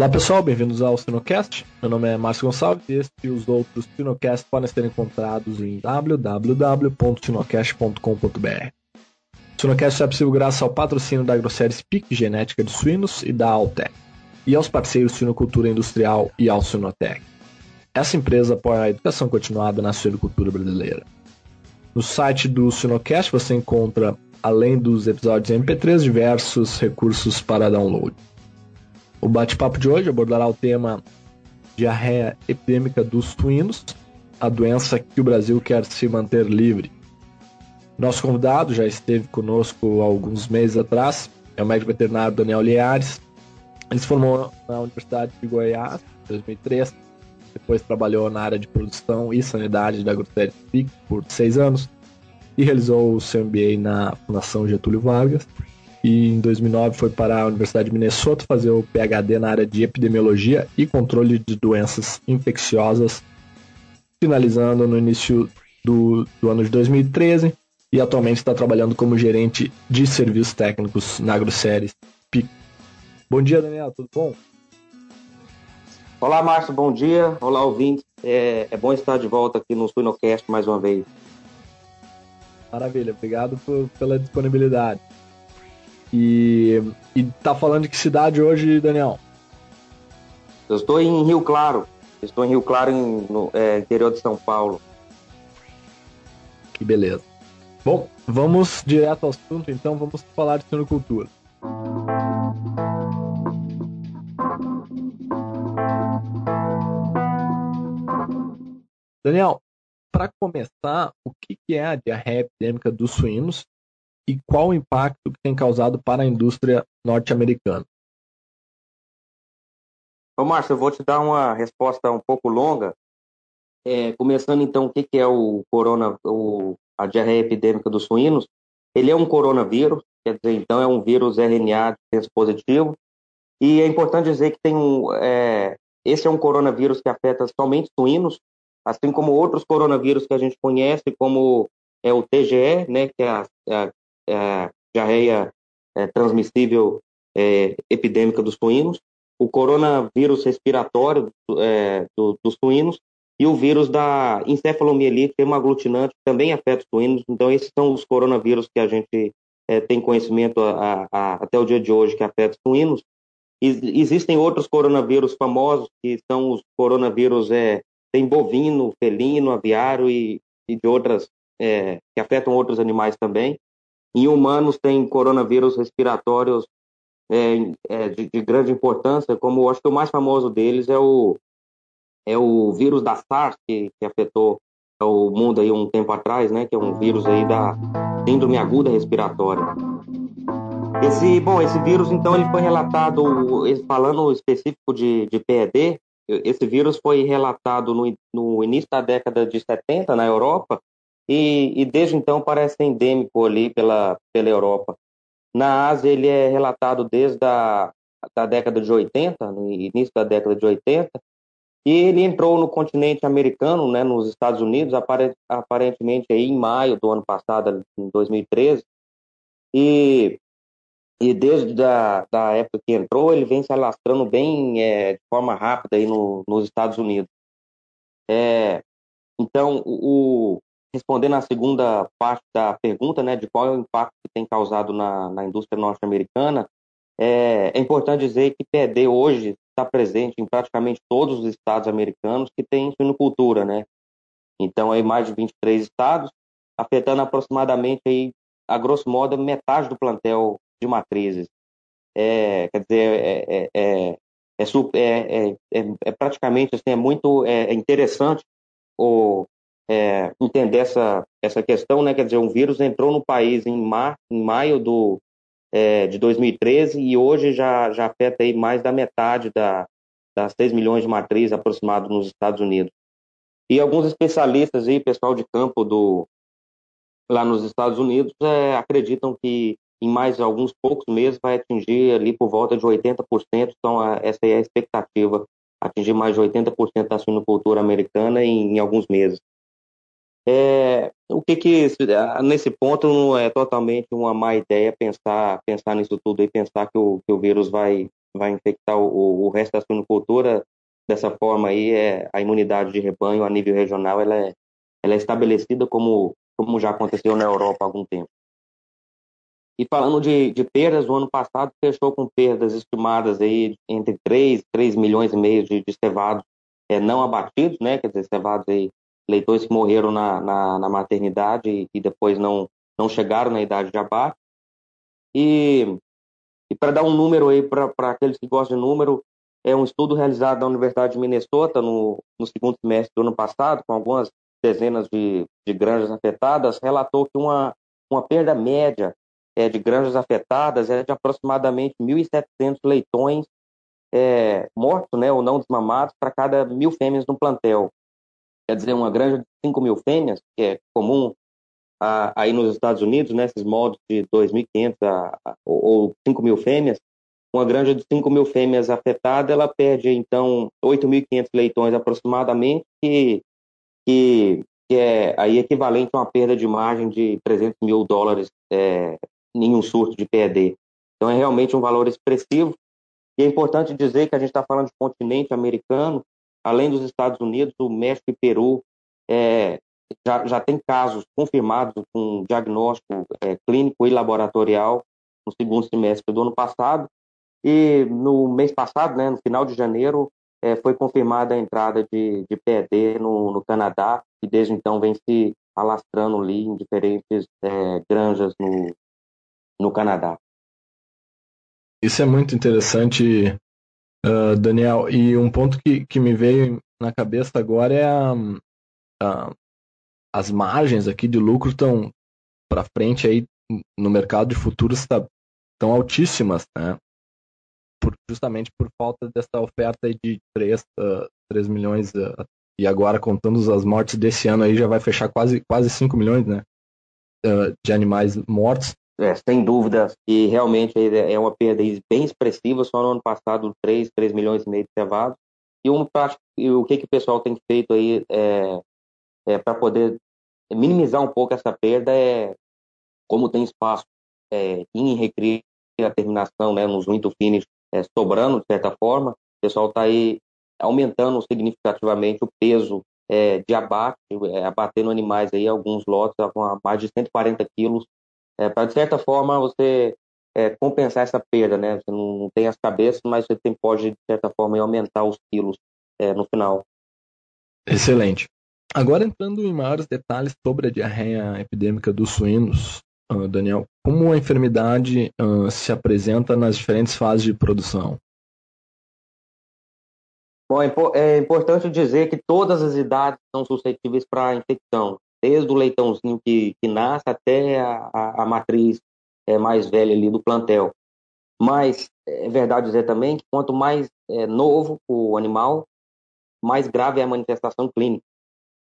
Olá pessoal, bem-vindos ao Sinocast. Meu nome é Márcio Gonçalves e este e os outros Sinocast podem ser encontrados em www.sinocast.com.br. O Sinocast é possível graças ao patrocínio da Grosseries Speak Genética de Suínos e da Altec, e aos parceiros Suinocultura Industrial e ao Sinotec. Essa empresa apoia a educação continuada na suinocultura brasileira. No site do Sinocast você encontra, além dos episódios MP3, diversos recursos para download. O bate-papo de hoje abordará o tema diarreia epidêmica dos suínos, a doença que o Brasil quer se manter livre. Nosso convidado já esteve conosco alguns meses atrás, é o médico veterinário Daniel Liares. Ele se formou na Universidade de Goiás em 2003, depois trabalhou na área de produção e sanidade da Grosseries PIC por seis anos e realizou o seu MBA na Fundação Getúlio Vargas e em 2009 foi para a Universidade de Minnesota fazer o PhD na área de epidemiologia e controle de doenças infecciosas, finalizando no início do, do ano de 2013 e atualmente está trabalhando como gerente de serviços técnicos na AgroSéries PIC. Bom dia, Daniel, tudo bom? Olá, Márcio, bom dia. Olá, ouvintes. É, é bom estar de volta aqui no Suinocast mais uma vez. Maravilha, obrigado por, pela disponibilidade. E, e tá falando de que cidade hoje, Daniel? Eu estou em Rio Claro. Estou em Rio Claro, em, no é, interior de São Paulo. Que beleza. Bom, vamos direto ao assunto, então vamos falar de suinocultura. Daniel, para começar, o que é a diarreia epidêmica dos suínos e qual o impacto que tem causado para a indústria norte-americana? Ô, Márcio, eu vou te dar uma resposta um pouco longa. É, começando então, o que, é o corona, o, a diarreia epidêmica dos suínos? Ele é um coronavírus, quer dizer, então é um vírus RNA positivo. E é importante dizer que tem um, é, esse é um coronavírus que afeta somente suínos, assim como outros coronavírus que a gente conhece, como é o TGE, né, que é a, a é, diarreia é, transmissível é, epidêmica dos suínos, o coronavírus respiratório é, do, dos suínos e o vírus da encefalomielite hemaglutinante também afeta os suínos. Então, esses são os coronavírus que a gente é, tem conhecimento a, a, até o dia de hoje que afetam os suínos. Existem outros coronavírus famosos, que são os coronavírus é, tem bovino, felino, aviário e, e de outras, é, que afetam outros animais também. Em humanos tem coronavírus respiratórios é, é, de, de, grande importância, como acho que o mais famoso deles é o, é o vírus da SARS, que, que afetou o mundo aí um tempo atrás, né, que é um vírus aí da síndrome aguda respiratória. Esse, bom, esse vírus, então, ele foi relatado, falando específico de, de PED, esse vírus foi relatado no, no início da década de 70 na Europa e, e desde então parece endêmico ali pela, pela Europa. Na Ásia, ele é relatado desde a da década de 80, no início da década de 80, e ele entrou no continente americano, né, nos Estados Unidos, aparentemente aí em maio do ano passado, em 2013, e, e desde a da época que entrou, ele vem se alastrando bem é, de forma rápida aí no, nos Estados Unidos. É, então, o, respondendo à segunda parte da pergunta, né, de qual é o impacto que tem causado na, na indústria norte-americana, é, é, importante dizer que PD hoje está presente em praticamente todos os estados americanos que têm suinocultura, né? Então, aí mais de 23 estados, afetando aproximadamente, aí, a grosso modo, metade do plantel de matrizes. É, quer dizer, é, é, é, é, praticamente assim, é muito interessante o, é, entender essa, essa questão, né? Quer dizer, um vírus entrou no país em, mar, em maio do, é, de 2013 e hoje já, já afeta aí mais da metade da, das 6 milhões de matrizes aproximados nos Estados Unidos. E alguns especialistas aí, pessoal de campo do, lá nos Estados Unidos, é, acreditam que em mais alguns poucos meses vai atingir ali por volta de 80%, então a, essa é a expectativa, atingir mais de 80% da suinocultura americana em, em alguns meses. É, o que que nesse ponto não é totalmente uma má ideia pensar pensar nisso tudo e pensar que o, que o vírus vai vai infectar o, o resto da suinocultura. Dessa forma aí, é, a imunidade de rebanho a nível regional ela é, ela é estabelecida como, como já aconteceu na Europa há algum tempo. E falando de, de perdas, o ano passado fechou com perdas estimadas aí entre 3, 3 milhões e meio de, de cevados é, não abatidos, né? Quer dizer, cevados aí, leitores que morreram na, na, na maternidade e, e, depois não, não chegaram na idade de abate. E, e para dar um número aí para aqueles que gostam de número, é um estudo realizado na Universidade de Minnesota no, no segundo semestre do ano passado, com algumas dezenas de, de granjas afetadas, relatou que uma, uma perda média é, de granjas afetadas é de aproximadamente 1.700 leitões é, mortos né, ou não desmamados para cada mil fêmeas no plantel. Quer dizer, uma granja de 5 mil fêmeas, que é comum a, aí nos Estados Unidos, né, esses moldes de 2.500 ou 5 mil fêmeas, uma granja de 5 mil fêmeas afetada, ela perde, então, 8.500 leitões aproximadamente, que, que, que, é aí equivalente a uma perda de margem de 300 mil dólares é, em um surto de PED. Então, é realmente um valor expressivo. E é importante dizer que a gente está falando de continente americano, além dos Estados Unidos, o México e Peru é, já, já tem casos confirmados com diagnóstico é, clínico e laboratorial no segundo semestre do ano passado. E no mês passado, né, no final de janeiro, é, foi confirmada a entrada de, de PED no, no, Canadá, e desde então vem se alastrando ali em diferentes é, granjas no, no Canadá. Isso é muito interessante, uh, Daniel. E um ponto que, que me veio na cabeça agora é a, a as margens aqui de lucro estão para frente aí no mercado de futuros tá, altíssimas, né? Por, justamente por falta dessa oferta de 3, uh, 3 milhões uh, e agora contando as mortes desse ano aí já vai fechar quase quase 5 milhões, né? Uh, de animais mortos é, sem dúvida, e realmente é uma perda bem expressiva, só no ano passado 3, 3 milhões e meio de cevados. E, um, e o que, que o pessoal tem feito aí é, é para poder minimizar um pouco essa perda é como tem espaço é, em recria a terminação, né, nos muito finish é, sobrando de certa forma, o pessoal está aí aumentando significativamente o peso é, de abate, é, abatendo animais aí, alguns lotes com mais de 140 quilos é, para de certa forma você é, compensar essa perda, né? Você não, não, tem as cabeças, mas você tem, pode de certa forma aumentar os quilos é, no final. Excelente. Agora entrando em maiores detalhes sobre a diarreia epidêmica dos suínos, uh, Daniel, como a enfermidade uh, se apresenta nas diferentes fases de produção? Bom, é, é importante dizer que todas as idades são suscetíveis para a infecção desde o leitãozinho que, que nasce até a, a, a matriz é, mais velha ali do plantel. Mas é verdade dizer também que quanto mais é, novo o animal, mais grave é a manifestação clínica.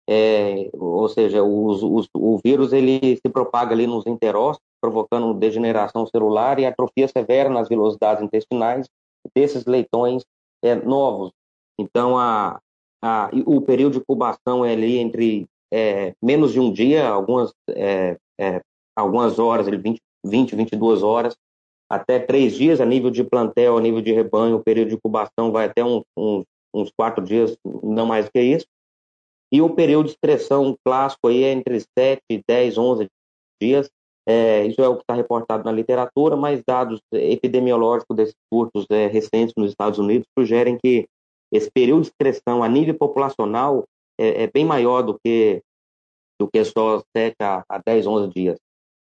É, ou seja, os, os, o vírus ele se propaga ali nos enterócitos, provocando degeneração celular e atrofia severa nas velocidades intestinais desses leitões é, novos. Então, a, a, o período de incubação é ali entre é, menos de um dia, algumas, é, é, algumas horas, 20, 20, 22 horas, até três dias a nível de plantel, a nível de rebanho, o período de incubação vai até um, um, uns quatro dias, não mais do que isso. E o período de expressão clássico aí é entre 7, 10, 11 dias. É, isso é o que está reportado na literatura, mas dados epidemiológicos desses surtos é, recentes nos Estados Unidos sugerem que esse período de expressão a nível populacional é, é bem maior do que do que só 7 a, a 10, 11 dias.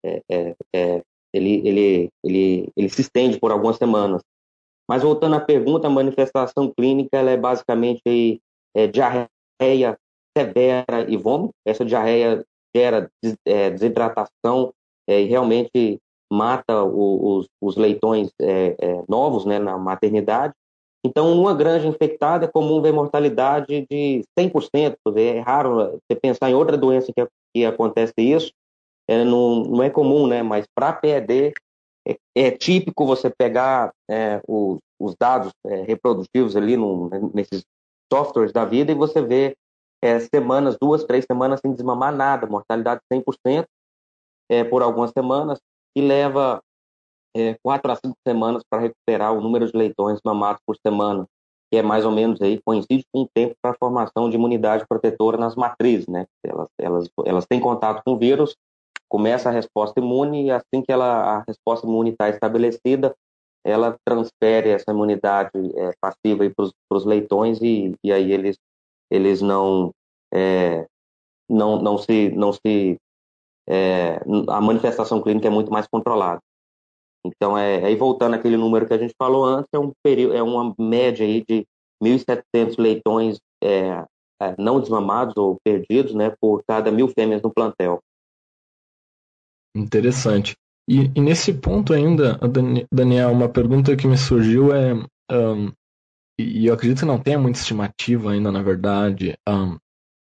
É, é, é, ele, ele, ele, ele se estende por algumas semanas. Mas voltando à pergunta, a manifestação clínica ela é basicamente aí, é, diarreia severa e vômito. Essa diarreia gera des, é, desidratação e realmente mata o, os, os, leitões novos né, na maternidade. Então, numa granja infectada é comum ver mortalidade de 100%. É raro você pensar em outra doença que, que acontece isso. É, não, não é comum, né? Mas para PED é, é, típico você pegar é, os, os, dados é, reprodutivos ali no, nesses softwares da vida e você vê é, semanas, duas, três semanas sem desmamar nada, mortalidade 100% é, por algumas semanas, e leva é, quatro a cinco semanas para recuperar o número de leitões mamados por semana, que é mais ou menos aí coincide com o tempo para a formação de imunidade protetora nas matrizes, né? Elas, elas, elas têm contato com o vírus, começa a resposta imune e assim que ela, a resposta imune está estabelecida, ela transfere essa imunidade é, passiva para os leitões e, e aí eles, eles não, é, não, não se, não se é, a manifestação clínica é muito mais controlada. Então, é, aí voltando àquele número que a gente falou antes, é, um período, é uma média aí de 1.700 leitões é, é, não desmamados ou perdidos né, por cada mil fêmeas no plantel. Interessante. E, e, nesse ponto ainda, Daniel, uma pergunta que me surgiu é, um, e eu acredito que não tenha muita estimativa ainda, na verdade, um,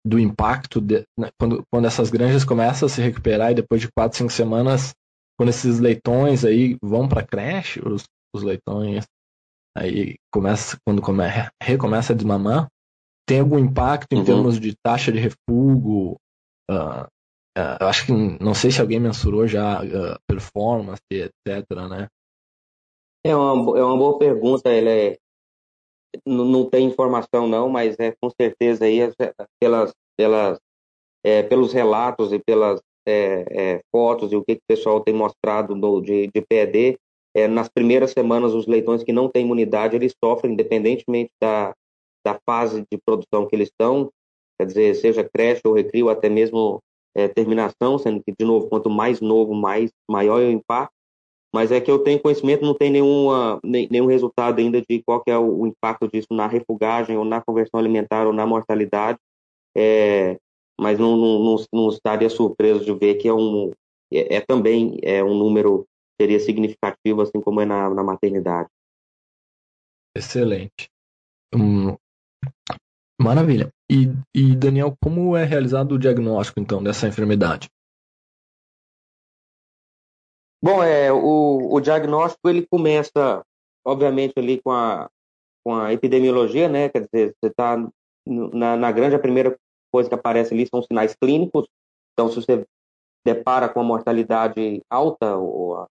do impacto de, né, quando, quando essas granjas começam a se recuperar e depois de quatro, cinco semanas, quando esses leitões aí vão para creche, os, os leitões aí começa quando come, recomeça a desmamar, tem algum impacto em uhum. termos de taxa de refúgio, uh, Uh, eu acho que não sei se alguém mensurou já uh, performance, etc, né? É uma, é uma boa pergunta, ele é, não, não tem informação não, mas é com certeza aí pelas, pelas, é, pelos relatos e pelas é, é, fotos e o que, que, o pessoal tem mostrado do, de, de PED, é, nas primeiras semanas os leitões que não têm imunidade, eles sofrem independentemente da, da fase de produção que eles estão, quer dizer, seja creche ou recrio, até mesmo é, terminação, sendo que, de novo, quanto mais novo, mais maior é o impacto. Mas é que eu tenho conhecimento, não tem nenhuma, nenhum resultado ainda de qual é o, o, impacto disso na refugagem, ou na conversão alimentar, ou na mortalidade. É, mas não, não, não, não, estaria surpreso de ver que é, um, é, é também é um número seria significativo, assim como é na, na maternidade. Excelente. Hum, Maravilha. E, e, Daniel, como é realizado o diagnóstico, então, dessa enfermidade? Bom, é, o, o diagnóstico ele começa, obviamente, ali com a, com a epidemiologia, né? Quer dizer, você está na, na grande, a primeira coisa que aparece ali são sinais clínicos. Então, se você depara com a mortalidade alta, ou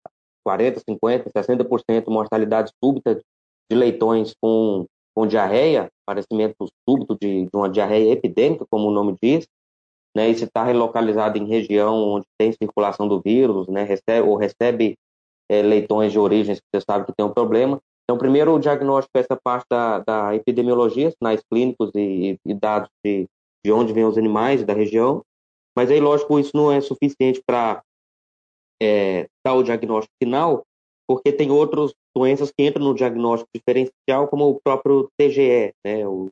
40, 50, 60% mortalidade súbita de leitões com com diarreia, aparecimento súbito de, de uma diarreia epidêmica, como o nome diz, né, e se está relocalizado em região onde tem circulação do vírus, né, recebe, ou recebe é, leitões de origens que você sabe que tem um problema. Então, primeiro, o diagnóstico é essa parte da, da epidemiologia, sinais clínicos e, e dados de, de onde vêm os animais da região. Mas aí, lógico, isso não é suficiente para é, dar o diagnóstico final, porque tem outros doenças que entram no diagnóstico diferencial, como o próprio TGE, né, o,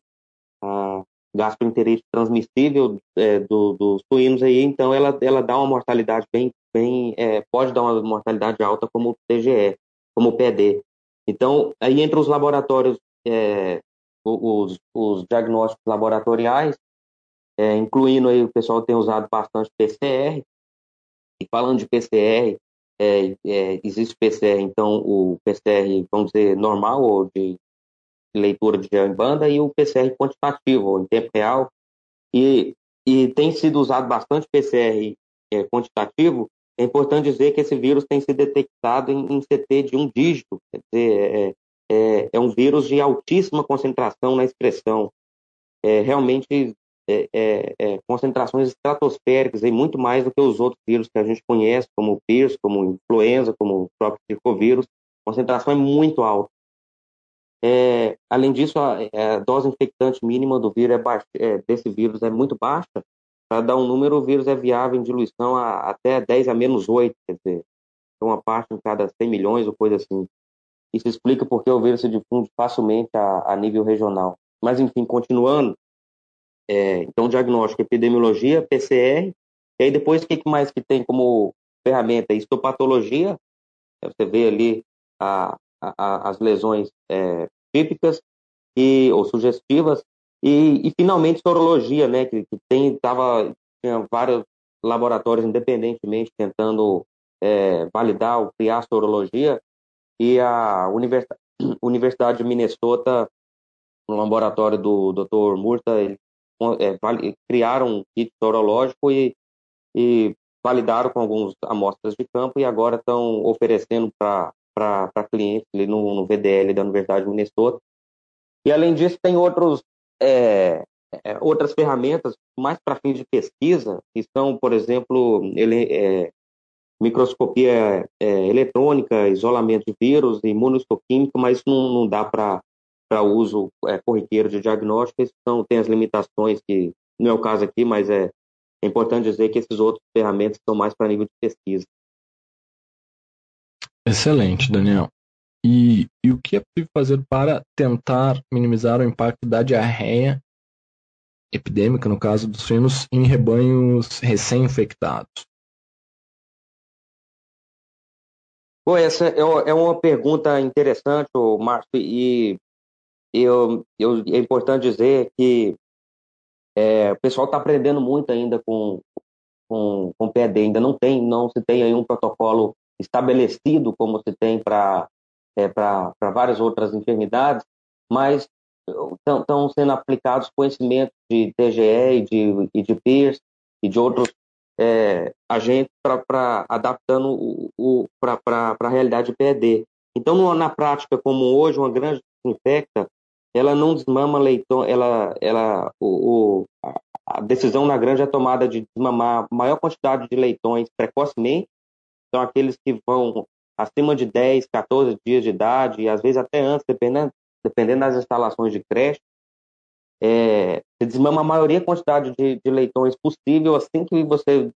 a gastroenterite transmissível é, do, dos suínos aí, então ela, ela dá uma mortalidade bem, bem é, pode dar uma mortalidade alta como o TGE, como o PD. Então, aí entre os laboratórios, é, os, os diagnósticos laboratoriais, é, incluindo aí o pessoal tem usado bastante PCR, e falando de PCR, é, é, existe PCR, então o PCR, vamos dizer, normal ou de leitura de gel em banda e o PCR quantitativo, em tempo real. E, e tem sido usado bastante PCR é, quantitativo. É importante dizer que esse vírus tem sido detectado em, em CT de um dígito, quer dizer, é, é, é um vírus de altíssima concentração na expressão. É, realmente é, é, é, concentrações estratosféricas e muito mais do que os outros vírus que a gente conhece, como o PIRS, como influenza, como o próprio circovírus. A concentração é muito alta. É, além disso, a, a, dose infectante mínima do vírus é baixa, é, desse vírus é muito baixa. Para dar um número, o vírus é viável em diluição a, até 10 a menos 8, quer dizer, uma parte em cada 100 milhões ou coisa assim. Isso explica porque o vírus se difunde facilmente a nível regional. Mas, enfim, continuando, é, então, diagnóstico, epidemiologia, PCR, e aí depois o que mais que tem como ferramenta? Histopatologia, você vê ali a, a, as lesões é, típicas e, ou sugestivas, e, e finalmente sorologia, né, que, que tem, tava, tinha vários laboratórios independentemente tentando é, validar ou criar sorologia, e a Universidade de Minnesota, no laboratório do Dr. Murta, ele é, criaram um kit sorológico e, e validaram com algumas amostras de campo e agora estão oferecendo para clientes no, no, VDL da Universidade de Minnesota. E além disso, tem outros, é, é, outras ferramentas mais para fins de pesquisa, que são, por exemplo, ele, é, microscopia é, eletrônica, isolamento de vírus, imunohistoquímica, mas isso não, não dá para uso é, corriqueiro de diagnóstico, então tem as limitações que não é o caso aqui, mas é, é importante dizer que esses outros ferramentas são mais para nível de pesquisa. Excelente, Daniel. E, e o que é possível fazer para tentar minimizar o impacto da diarreia epidêmica, no caso dos suínos, em rebanhos recém-infectados? Bom, essa é, é uma pergunta interessante, Márcio, e eu, eu, é importante dizer que é, o pessoal está aprendendo muito ainda com, com, com PED, ainda não tem, não se tem aí um protocolo estabelecido como se tem para é, várias outras enfermidades, mas estão sendo aplicados conhecimentos de TGE e de, e de PIRS e de outros é, agentes para adaptando o, o para a realidade de PED. Então, na prática, como hoje, uma grande infecta, ela não desmama leitão, ela, ela, o, o, a decisão na granja é tomada de desmamar maior quantidade de leitões precocemente, são aqueles que vão acima de 10, 14 dias de idade, e às vezes até antes, dependendo, dependendo das instalações de creche, é, você desmama a maioria quantidade de, de, leitões possível assim que você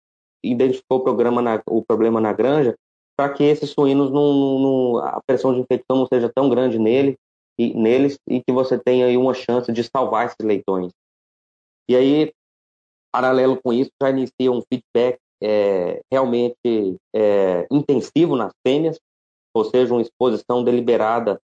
identificou o, programa na, o problema na granja, para que esses suínos, não, não, a pressão de infecção não seja tão grande nele, e, neles e que você tenha aí uma chance de salvar esses leitões. E aí, paralelo com isso, já inicia um feedback é, realmente é, intensivo nas fêmeas, ou seja, uma exposição deliberada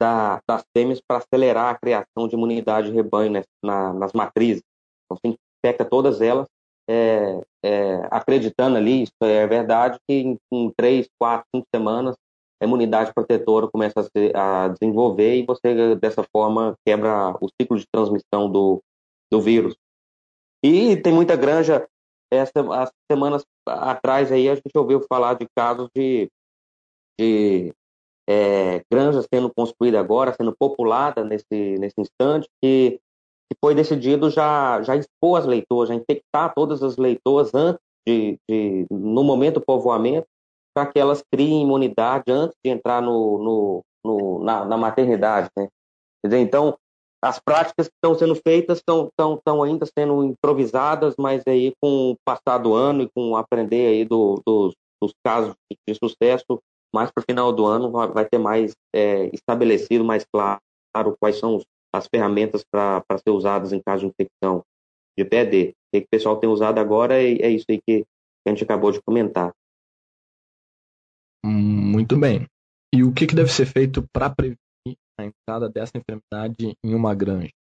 da, das fêmeas para acelerar a criação de imunidade de rebanho né, na, nas matrizes. Então, você infecta todas elas, é, é, acreditando ali, isso é verdade, que em, em três, quatro, cinco semanas a imunidade protetora começa a, se, a, desenvolver e você, dessa forma, quebra o ciclo de transmissão do, do vírus. E tem muita granja, essa, as semanas atrás aí a gente ouviu falar de casos de, de é, granjas sendo construída agora, sendo populada nesse, nesse instante, que, que foi decidido já, já expor as leitoas, já infectar todas as leitoas antes de, de no momento do povoamento, para que elas criem imunidade antes de entrar no, no, no na, na, maternidade. Né? Quer dizer, então, as práticas que estão sendo feitas estão, estão, estão ainda sendo improvisadas, mas aí com o passar do ano e com aprender aí do, dos, dos casos de sucesso, mais para o final do ano vai, ter mais é, estabelecido, mais claro quais são as ferramentas para ser usadas em caso de infecção de PED. O que o pessoal tem usado agora é, é isso aí que a gente acabou de comentar. Muito bem. E o que, que deve ser feito para prevenir a entrada dessa enfermidade em uma granja?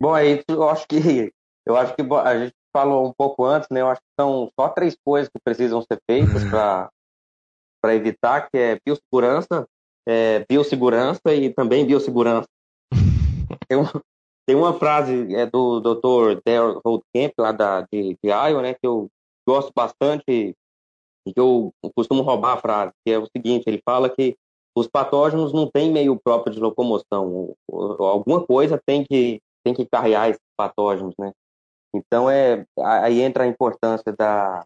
Bom, aí eu acho que eu acho que a gente falou um pouco antes, né? Eu acho que são só três coisas que precisam ser feitas uhum. para para evitar, que é biossegurança, é, biossegurança e também biossegurança. tem, um, tem uma frase é, do Dr. Daryl Holdcamp, lá da, de, de Iowa, né, que eu gosto bastante, que eu costumo roubar a frase, que é o seguinte, ele fala que os patógenos não têm meio próprio de locomoção, alguma coisa tem que, tem que carregar esses patógenos, né? Então, é, aí entra a importância da,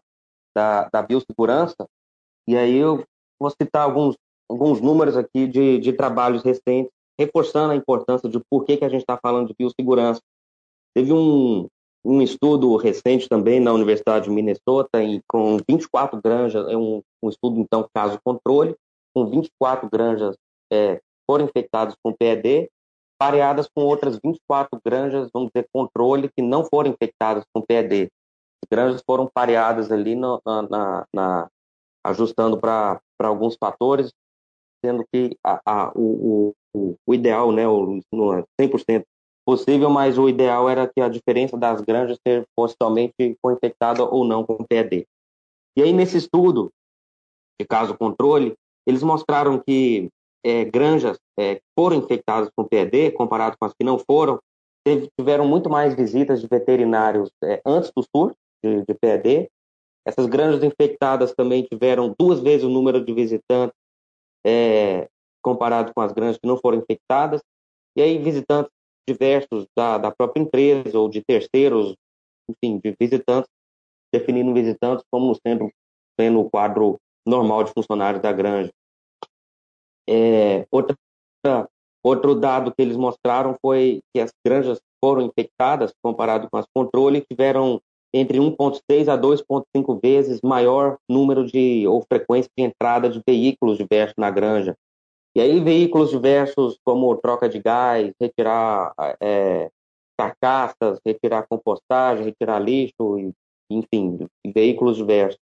da, da biossegurança, e aí eu vou citar alguns, alguns números aqui de, de trabalhos recentes, reforçando a importância de por que, que a gente está falando de biossegurança. Teve um, um estudo recente também na Universidade de Minnesota, em, com 24 granjas, é um, um estudo, então, caso controle, com 24 granjas é, foram infectadas com PED, pareadas com outras 24 granjas, vamos dizer, controle, que não foram infectadas com PED. As granjas foram pareadas ali na, na, na ajustando para alguns fatores, sendo que a, a, o, o, o, ideal, né, o, não é 100% possível, mas o ideal era que a diferença das granjas fosse somente com infectada ou não com PED. E aí, nesse estudo de caso controle, eles mostraram que é, granjas é, foram infectadas com PED, comparado com as que não foram, teve, tiveram muito mais visitas de veterinários é, antes do surto de, de PED, essas granjas infectadas também tiveram duas vezes o número de visitantes é, comparado com as granjas que não foram infectadas. E aí visitantes diversos da, da própria empresa ou de terceiros, enfim, de visitantes, definindo visitantes como sendo, sendo o quadro normal de funcionários da granja. É, outra, outro dado que eles mostraram foi que as granjas foram infectadas, comparado com as controle, tiveram entre 1,6 a 2,5 vezes maior número de ou frequência de entrada de veículos diversos na granja. E aí veículos diversos como troca de gás, retirar é, carcaças, retirar compostagem, retirar lixo, enfim, veículos diversos.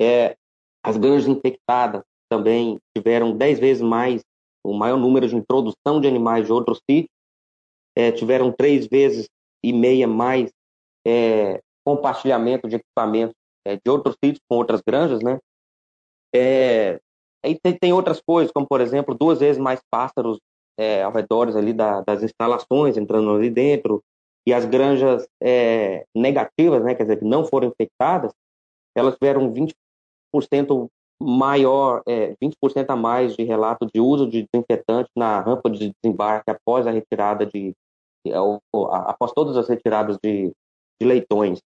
É, as granjas infectadas também tiveram 10 vezes mais, o maior número de introdução de animais de outros sítios, é, tiveram três vezes e meia mais é, compartilhamento de equipamento é, de outros sítios com outras granjas, né? É, aí tem, tem, outras coisas, como por exemplo, duas vezes mais pássaros é, ao redor ali da, das instalações entrando ali dentro, e as granjas é, negativas, né, quer dizer, que não foram infectadas, elas tiveram 20% maior, é, 20% a mais de relato de uso de desinfetante na rampa de desembarque após a retirada de, após todas as retiradas de, de leitões.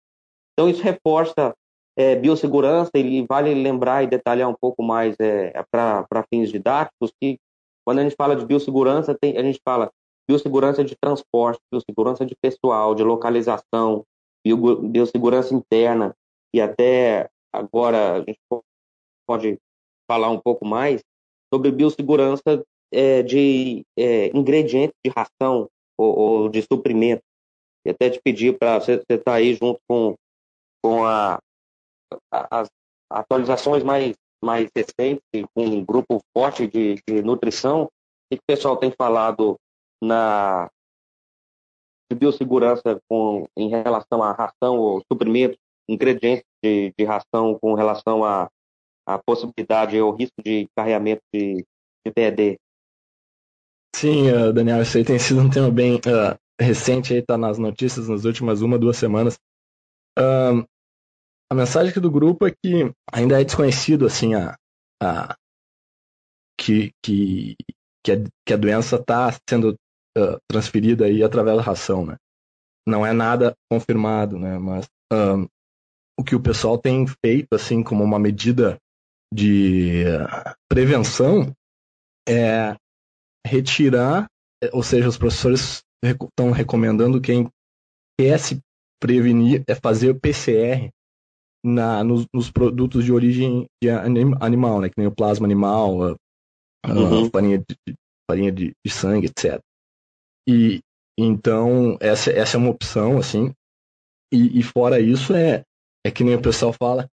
Então, isso reforça é, biossegurança e vale lembrar e detalhar um pouco mais é, para fins didáticos que quando a gente fala de biossegurança, tem, a gente fala biossegurança de transporte, biossegurança de pessoal, de localização, bio, biossegurança interna e até agora a gente pode falar um pouco mais sobre biossegurança é, de é, ingredientes de ração ou, ou de suprimento. E até te pedir para você estar tá aí junto com, com a, as atualizações mais, mais recentes, com um grupo forte de, de nutrição, o que o pessoal tem falado na de biossegurança com, em relação à ração ou suprimento, ingredientes de, de ração com relação à a, a possibilidade ou risco de carregamento de, de? Sim, uh, Daniel, isso aí tem sido um tema bem uh, recente aí, tá nas notícias nas últimas uma, duas semanas. Um, a mensagem aqui do grupo é que ainda é desconhecido assim a, a que, que, que, a, que a doença está sendo uh, transferida aí através da ração, né? Não é nada confirmado, né? Mas um, o que o pessoal tem feito assim como uma medida de uh, prevenção é retirar, ou seja, os professores estão recomendando quem quer se prevenir é fazer o PCR na, nos, nos produtos de origem de anim, animal, né? Que nem o plasma animal, a, uhum. a farinha, de, farinha de, de, sangue, etc. E então essa, essa é uma opção, assim. E, e fora isso é, é que nem o pessoal fala,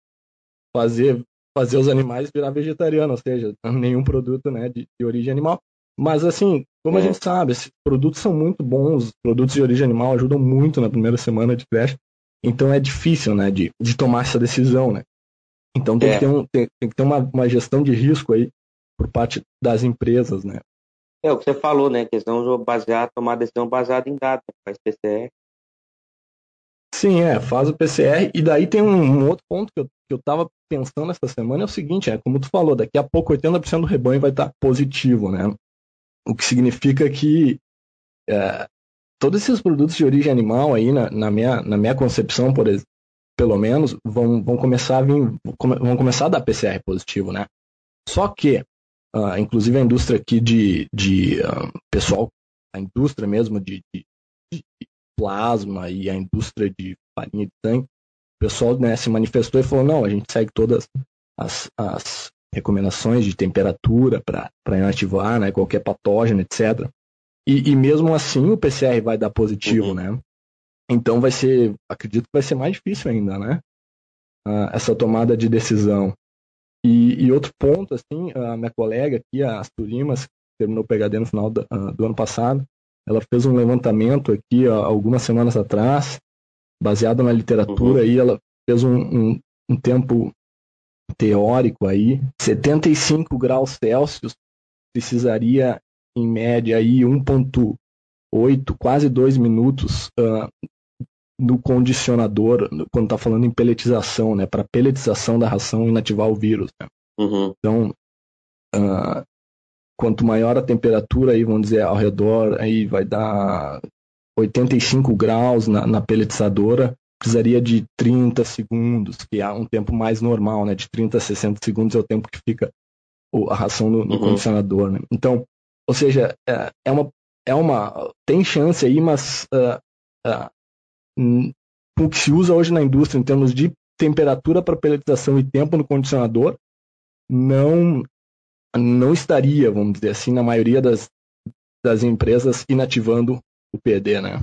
fazer fazer os animais virar vegetariano, ou seja, nenhum produto né, de, de origem animal. Mas assim, como é. a gente sabe, esses produtos são muito bons, produtos de origem animal ajudam muito na primeira semana de creche, então é difícil, né, de, de tomar essa decisão, né. Então tem é. que ter, um, tem, tem, que ter uma, uma gestão de risco aí por parte das empresas, né. É o que você falou, né, questão de basear, tomar decisão baseada em dados, faz PCR. Sim, é, faz o PCR, e daí tem um, um outro ponto que eu, que eu tava pensando essa semana, é o seguinte, é, como tu falou, daqui a pouco 80% do rebanho vai estar positivo, né, o que significa que é, todos esses produtos de origem animal aí, na, na, minha, na minha concepção, por pelo menos, vão, vão começar a vir, vão começar a dar PCR positivo, né? Só que, uh, inclusive a indústria aqui de, de uh, pessoal, a indústria mesmo de, de, de, plasma e a indústria de farinha de sangue, o pessoal né, se manifestou e falou, não, a gente segue todas as, as recomendações de temperatura para inativar né, qualquer patógeno, etc. E, e, mesmo assim o PCR vai dar positivo, uhum. né? Então vai ser, acredito que vai ser mais difícil ainda, né? Uh, essa tomada de decisão. E, e, outro ponto, assim, a minha colega aqui, a Asturimas, que terminou o PHD no final do, uh, do, ano passado, ela fez um levantamento aqui algumas semanas atrás, baseado na literatura, uhum. e ela fez um, um, um tempo teórico aí, 75 graus Celsius precisaria em média aí 1.8, quase 2 minutos uh, no condicionador, quando está falando em peletização, né? Para peletização da ração inativar o vírus. Né? Uhum. Então, uh, quanto maior a temperatura, aí vamos dizer, ao redor, aí vai dar 85 graus na, na peletizadora, precisaria de 30 segundos, que é um tempo mais normal, né? De 30 a 60 segundos é o tempo que fica a ração no, no uhum. condicionador, né? Então, ou seja, é, é, uma, é uma. Tem chance aí, mas uh, uh, o que se usa hoje na indústria em termos de temperatura para peletização e tempo no condicionador, não não estaria, vamos dizer assim, na maioria das, das empresas inativando o PD, né?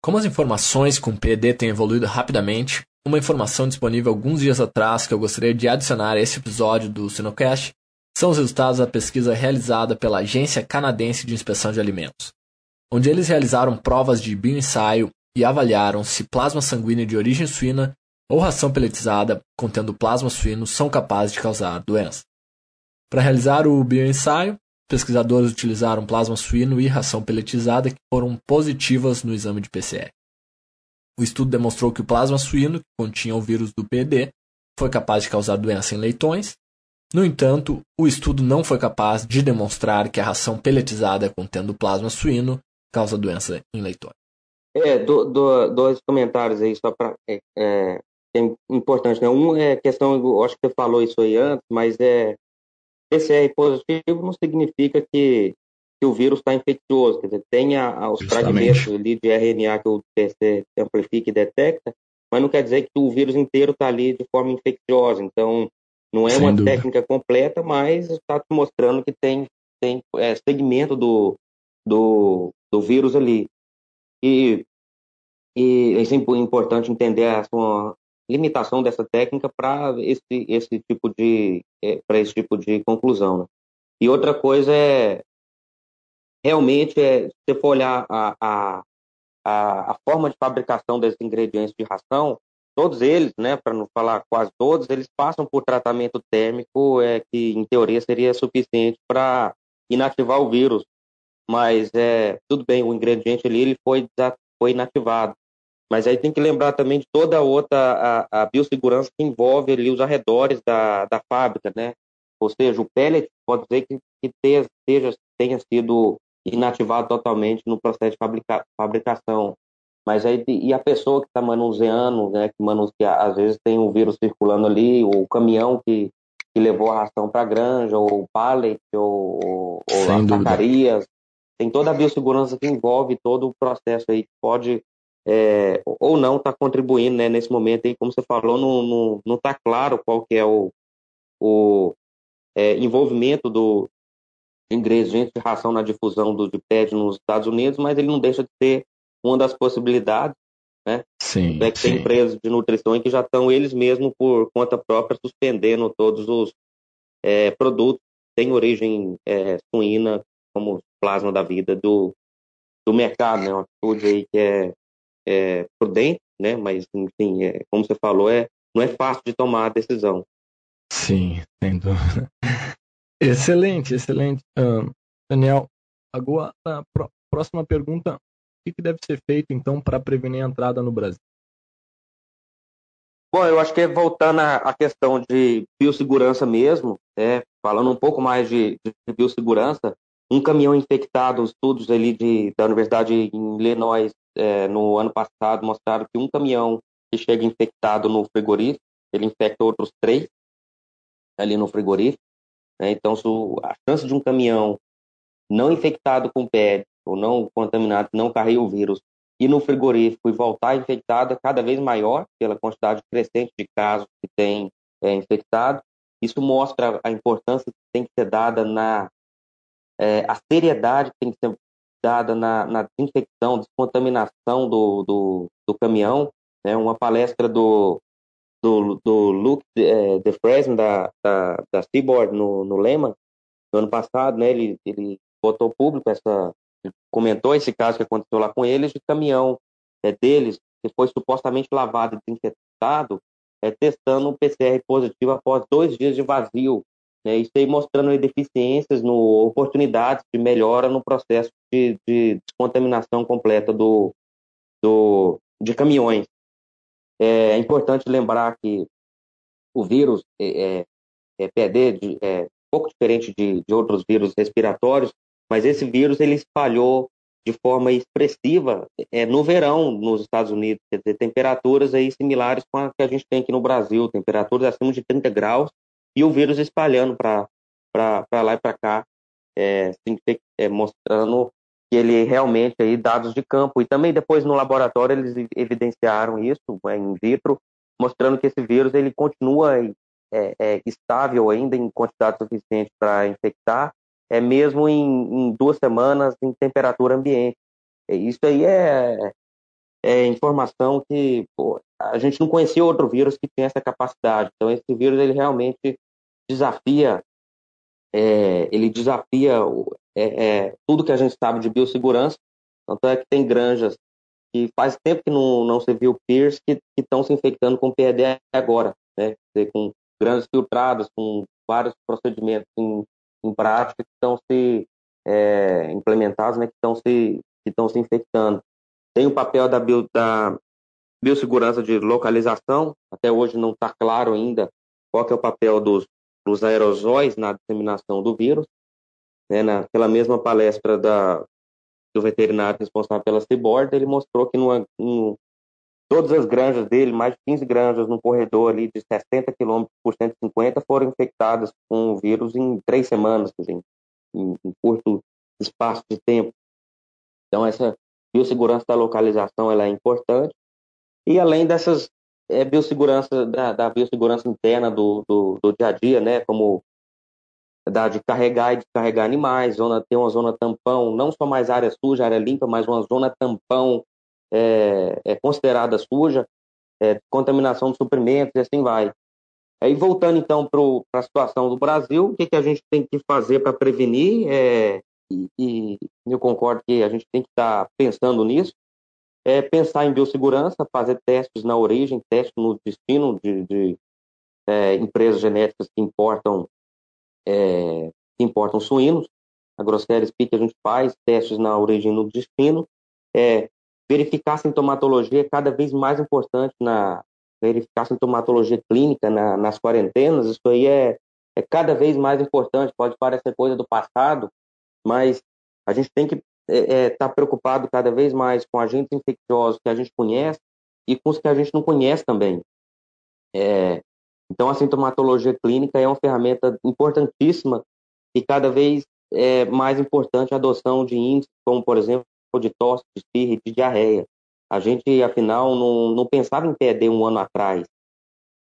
Como as informações com PD têm evoluído rapidamente, uma informação disponível alguns dias atrás que eu gostaria de adicionar a esse episódio do Sinocast são os resultados da pesquisa realizada pela Agência Canadense de Inspeção de Alimentos, onde eles realizaram provas de bioensaio e avaliaram se plasma sanguíneo de origem suína ou ração peletizada contendo plasma suíno são capazes de causar doença. Para realizar o bioensaio, pesquisadores utilizaram plasma suíno e ração peletizada que foram positivas no exame de PCR. O estudo demonstrou que o plasma suíno, que continha o vírus do PD, foi capaz de causar doença em leitões. No entanto, o estudo não foi capaz de demonstrar que a ração peletizada contendo plasma suíno causa doença em leitões. É, do, do, dois comentários aí só para é, é, é, importante, né? Um é questão, acho que você falou isso aí antes, mas é PCR positivo não significa que, que o vírus está infeccioso, quer dizer, tem a, os fragmentos ali de RNA que o PCR amplifica e detecta, mas não quer dizer que o vírus inteiro está ali de forma infecciosa. Então, não é Sem uma dúvida. técnica completa, mas está te mostrando que tem, tem é, segmento do, do, do vírus ali. E, e é importante entender a sua, limitação dessa técnica para esse, esse tipo de é, para esse tipo de conclusão. Né? E outra coisa é realmente é se você for olhar a, a, a, a forma de fabricação desses ingredientes de ração, todos eles, né, para não falar quase todos, eles passam por tratamento térmico é que em teoria seria suficiente para inativar o vírus. Mas é tudo bem, o ingrediente ali ele foi foi inativado. Mas aí tem que lembrar também de toda a outra a, a biossegurança que envolve ali os arredores da, da fábrica, né? Ou seja, o pellet pode dizer que, que tenha, seja, tenha sido inativado totalmente no processo de fabrica, fabricação. Mas aí, e a pessoa que está manuseando, né, que manuseia, às vezes tem um vírus circulando ali, ou o caminhão que, que levou a ração para a granja, ou o pallet, ou, ou as sacarias. Tem toda a biossegurança que envolve todo o processo aí que pode é, ou não está contribuindo né, nesse momento aí, como você falou, não está claro qual que é o, o é, envolvimento do ingrediente de ração na difusão do PED nos Estados Unidos, mas ele não deixa de ser uma das possibilidades, né? Sim, é que sim. tem empresas de nutrição que já estão eles mesmos por conta própria suspendendo todos os é, produtos que têm origem é, suína, como plasma da vida do, do mercado, né? Uma atitude aí que é é, prudente, né? Mas, enfim, é, como você falou, é, não é fácil de tomar a decisão. Sim, sem dúvida. Excelente, excelente. Uh, Daniel, agora a próxima pergunta: que, que deve ser feito então para prevenir a entrada no Brasil? Bom, eu acho que voltando à questão de biossegurança mesmo, é, falando um pouco mais de, de biossegurança, um caminhão infectado, estudos ali de, da Universidade em Illinois é, no ano passado mostraram que um caminhão que chega infectado no frigorífico, ele infecta outros três ali no frigorífico. Né? Então, a chance de um caminhão não infectado com PED ou não contaminado, não carregue o vírus, ir no frigorífico e voltar infectado é cada vez maior pela quantidade crescente de casos que tem é, infectado. Isso mostra a importância que tem que ser dada na é, a seriedade que tem que ser dada na, na desinfecção, descontaminação do, do, do caminhão. Né? Uma palestra do, do, do Luke é, de Fresno, da, da, da Seaboard, no, no Lehman, no ano passado, né? ele, ele botou público essa. Comentou esse caso que aconteceu lá com eles, de caminhão é, deles, que foi supostamente lavado e desinfetado, é, testando um PCR positivo após dois dias de vazio Né? Isso aí mostrando deficiências, no, oportunidades de melhora no processo de, de descontaminação completa do, do, de caminhões. É importante lembrar que o vírus é, é, é PD, é pouco diferente de, de outros vírus respiratórios, mas esse vírus ele espalhou de forma expressiva é, no verão nos Estados Unidos, quer dizer, temperaturas aí similares com a que a gente tem aqui no Brasil, temperaturas acima de 30 graus, e o vírus espalhando para lá e para cá, é, é, mostrando que ele realmente aí dados de campo. E também depois no laboratório eles evidenciaram isso é, in vitro, mostrando que esse vírus ele continua é, é, estável ainda em quantidade suficiente para infectar é mesmo em, em, duas semanas em temperatura ambiente. Isso aí é, é informação que pô, a gente não conhecia outro vírus que tem essa capacidade. Então esse vírus ele realmente desafia, é, ele desafia é, é, tudo que a gente sabe de biossegurança. Tanto é que tem granjas que faz tempo que não, não se viu PIRS que estão se infectando com PED agora, né? com granjas filtradas, com vários procedimentos em em prática que estão se é, implementados, né, que estão se que estão se infectando. Tem o papel da, bio, da biossegurança de localização. Até hoje não está claro ainda qual é o papel dos, dos aerosóis na disseminação do vírus. Né, naquela mesma palestra da, do veterinário responsável pela Seaboard, ele mostrou que no, Todas as granjas dele, mais de 15 granjas no corredor ali de 60 km por 150, foram infectadas com o vírus em três semanas, dizer, em, em curto espaço de tempo. Então, essa biossegurança da localização ela é importante. E além dessas é, biossegurança, da, da biossegurança interna do, do, do, dia a dia, né, como da de carregar e descarregar animais, zona, ter uma zona tampão, não só mais área suja, área limpa, mas uma zona tampão é, é considerada suja, é, contaminação de suprimentos e assim vai. Aí voltando então para a situação do Brasil, o que, que a gente tem que fazer para prevenir? É, e, e, eu concordo que a gente tem que estar tá pensando nisso. É pensar em biossegurança, fazer testes na origem, testes no destino de, de é, empresas genéticas que importam é, que importam suínos. A Grosseria Speak a gente faz testes na origem e no destino. É, verificar a sintomatologia é cada vez mais importante na verificar a sintomatologia clínica na, nas quarentenas. Isso aí é, é cada vez mais importante. Pode parecer coisa do passado, mas a gente tem que estar é, é, tá preocupado cada vez mais com agentes infecciosos que a gente conhece e com os que a gente não conhece também. É, então, a sintomatologia clínica é uma ferramenta importantíssima e cada vez é mais importante a adoção de índices, como, por exemplo, de tosse, de espirro de diarreia. A gente, afinal, não, não pensava em perder um ano atrás,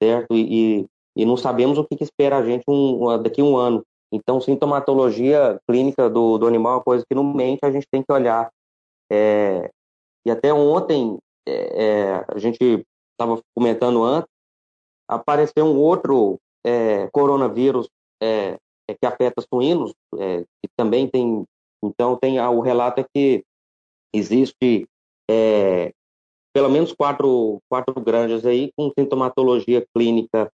certo? E, e, não sabemos o que, que espera a gente um, daqui a um ano. Então, sintomatologia clínica do, do animal é uma coisa que, no mente, a gente tem que olhar. É, e até ontem, é, é a gente estava comentando antes, apareceu um outro é, coronavírus é, é, que afeta suínos, que também tem. Então, tem o relato é que Existe é, pelo menos quatro, quatro granjas aí com sintomatologia clínica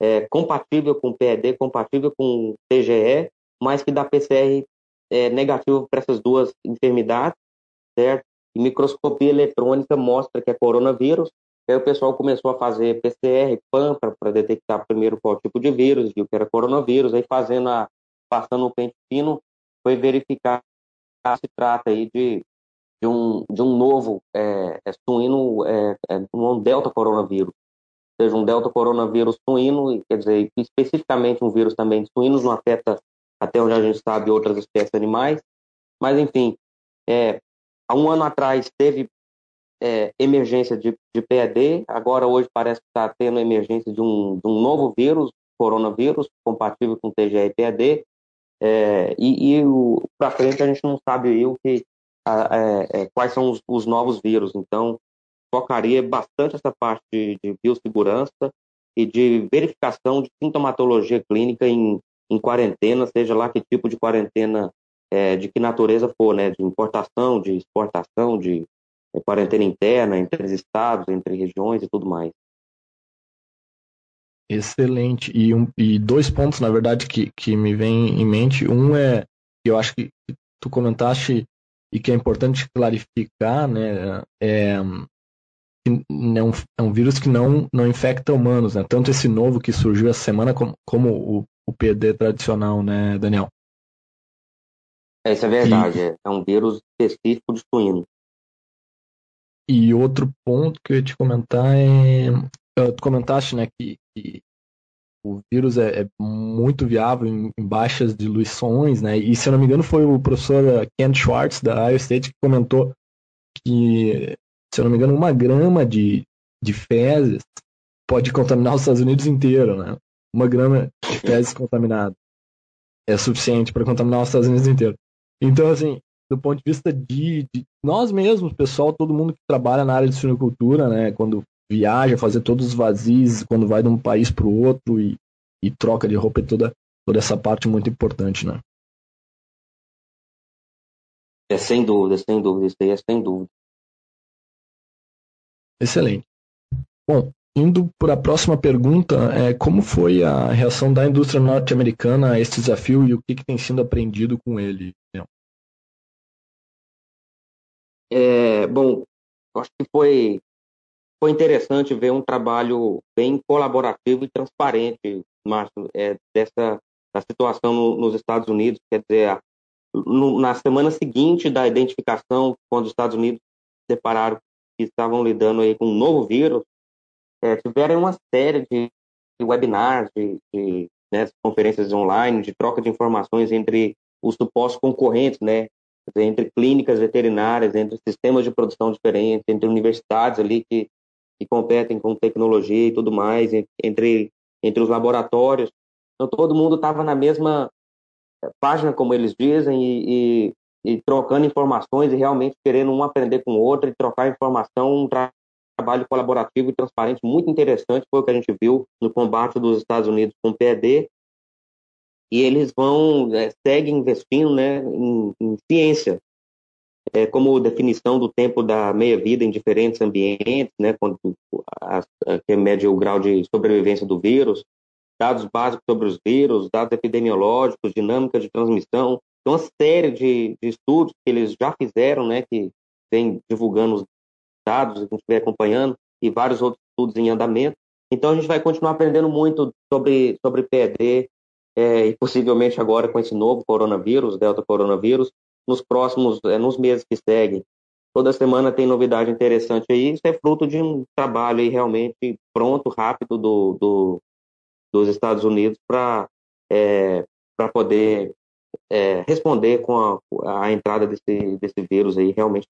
é, compatível com PED, compatível com TGE, mas que dá PCR é, negativo para essas duas enfermidades, certo? E microscopia eletrônica mostra que é coronavírus. Aí o pessoal começou a fazer PCR, PAM, para detectar primeiro qual tipo de vírus, viu que era coronavírus. Aí fazendo a, passando o pente fino, foi verificar se trata aí de de um, de um novo é, é suíno, é, é, um delta coronavírus, ou seja, um delta coronavírus suíno, quer dizer, especificamente um vírus também de suínos, não afeta, até onde a gente sabe, outras espécies animais, mas enfim, é, há um ano atrás teve é, emergência de, de PED, agora hoje parece que está tendo emergência de um, de um novo vírus, coronavírus, compatível com TGE e PED, é, e, e para frente a gente não sabe o que é, é, quais são os, os, novos vírus. Então, focaria bastante essa parte de, de biossegurança e de verificação de sintomatologia clínica em, em quarentena, seja lá que tipo de quarentena, é, de que natureza for, né? De importação, de exportação, de é, quarentena interna, entre estados, entre regiões e tudo mais. Excelente. E, um, e dois pontos, na verdade, que, que me vem em mente. Um é eu acho que tu comentaste e que é importante clarificar, né? É, é, um, é um vírus que não, não infecta humanos, né? Tanto esse novo que surgiu essa semana como, como o, o PD tradicional, né, Daniel? É, isso é verdade. E, é um vírus específico de suíno. E outro ponto que eu ia te comentar é. Tu comentaste, né, que, que o vírus é, é muito viável em, em, baixas diluições, né? E se eu não me engano foi o professor Ken Schwartz da Iowa State que comentou que, se eu não me engano, uma grama de, de fezes pode contaminar os Estados Unidos inteiro, né? Uma grama de fezes contaminada é suficiente para contaminar os Estados Unidos inteiro. Então, assim, do ponto de vista de, de, nós mesmos, pessoal, todo mundo que trabalha na área de suinocultura, né, quando viaja, fazer todos os vazios, quando vai de um país para o outro e, e troca de roupa e toda, toda essa parte muito importante, né? É sem dúvida, sem dúvida, isso aí é sem dúvida. Excelente. Bom, indo para a próxima pergunta, é, como foi a reação da indústria norte-americana a esse desafio e o que, que tem sido aprendido com ele? É, bom, acho que foi, foi interessante ver um trabalho bem colaborativo e transparente, Márcio, é, dessa da situação no, nos Estados Unidos. Quer dizer, no, na semana seguinte da identificação, quando os Estados Unidos separaram que estavam lidando aí com um novo vírus, é, tiveram uma série de, de webinars, de, de né, conferências online, de troca de informações entre os supostos concorrentes, né, entre clínicas veterinárias, entre sistemas de produção diferentes, entre universidades ali que, que competem com tecnologia e tudo mais, entre, entre os laboratórios. Então, todo mundo estava na mesma eh, página, como eles dizem, e, e, e, trocando informações e realmente querendo um aprender com o outro e trocar informação, um tra trabalho colaborativo e transparente muito interessante, foi o que a gente viu no combate dos Estados Unidos com o PED, e eles vão é, seguem investindo né, em, em ciência, é, como definição do tempo da meia-vida em diferentes ambientes, né, quando a, a, que mede o grau de sobrevivência do vírus, dados básicos sobre os vírus, dados epidemiológicos, dinâmica de transmissão, então uma série de, de estudos que eles já fizeram, né, que vem divulgando os dados, a gente vem acompanhando, e vários outros estudos em andamento. Então a gente vai continuar aprendendo muito sobre, sobre PED, é, e possivelmente agora com esse novo coronavírus, delta coronavírus, nos próximos, é, nos meses que seguem. Toda semana tem novidade interessante aí, isso é fruto de um trabalho aí realmente pronto, rápido do, do dos Estados Unidos para é, para poder é, responder com a, a, entrada desse, desse vírus aí realmente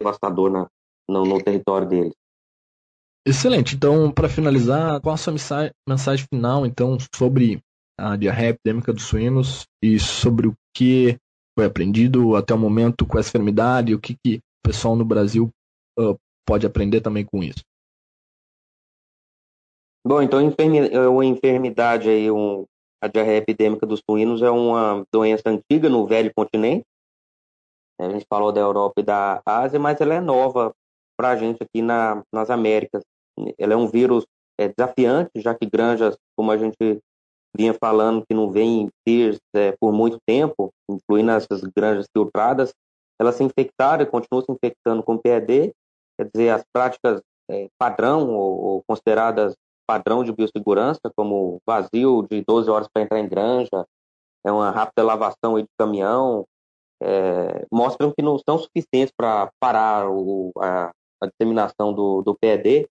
devastador na, no, no território deles. Excelente. Então, para finalizar, qual a sua mensagem, mensagem final, então, sobre a diarreia epidêmica dos suínos e sobre o que foi aprendido até o momento com essa enfermidade o que, que o pessoal no Brasil uh, pode aprender também com isso. Bom, então a enfermidade aí, um, a diarreia epidêmica dos suínos é uma doença antiga no velho continente. A gente falou da Europa e da Ásia, mas ela é nova para a gente aqui na, nas Américas. Ela é um vírus é, desafiante, já que granjas, como a gente vinha falando que não vem ter é, por muito tempo, incluindo essas granjas filtradas, elas se infectaram e continuam se infectando com PED, quer dizer, as práticas é, padrão ou, ou, consideradas padrão de biossegurança, como vazio de 12 horas para entrar em granja, é uma rápida lavação de caminhão, é, mostram que não são suficientes para parar o, a, a, disseminação do, do PED.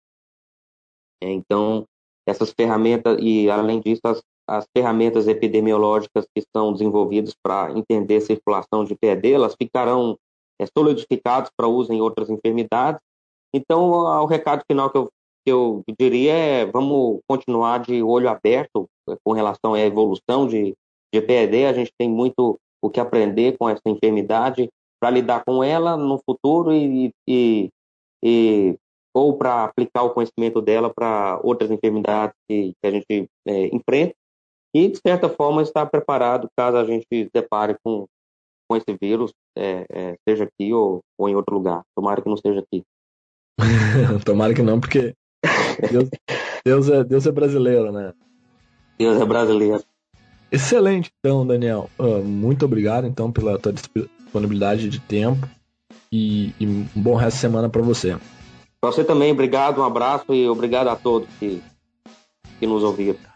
Então, essas ferramentas, e além disso, as, as ferramentas epidemiológicas que são desenvolvidas para entender a circulação de PED, elas ficarão é, solidificadas para uso em outras enfermidades. Então, o recado final que eu, que eu diria é vamos continuar de olho aberto é, com relação à evolução de, de. A gente tem muito o que aprender com essa enfermidade para lidar com ela no futuro e, e, e ou para aplicar o conhecimento dela para outras enfermidades que, que a gente é, enfrenta e, de certa forma, estar preparado caso a gente se depare com, com esse vírus, é, é, seja aqui ou, ou em outro lugar. Tomara que não seja aqui. Tomara que não, porque Deus, Deus é, Deus é brasileiro, né? Deus é brasileiro. Excelente, então, Daniel. Uh, muito obrigado, então, pela tua disponibilidade de tempo e, e um bom resto de semana para você. Para você também, obrigado, um abraço e obrigado a todos que, que nos ouviram.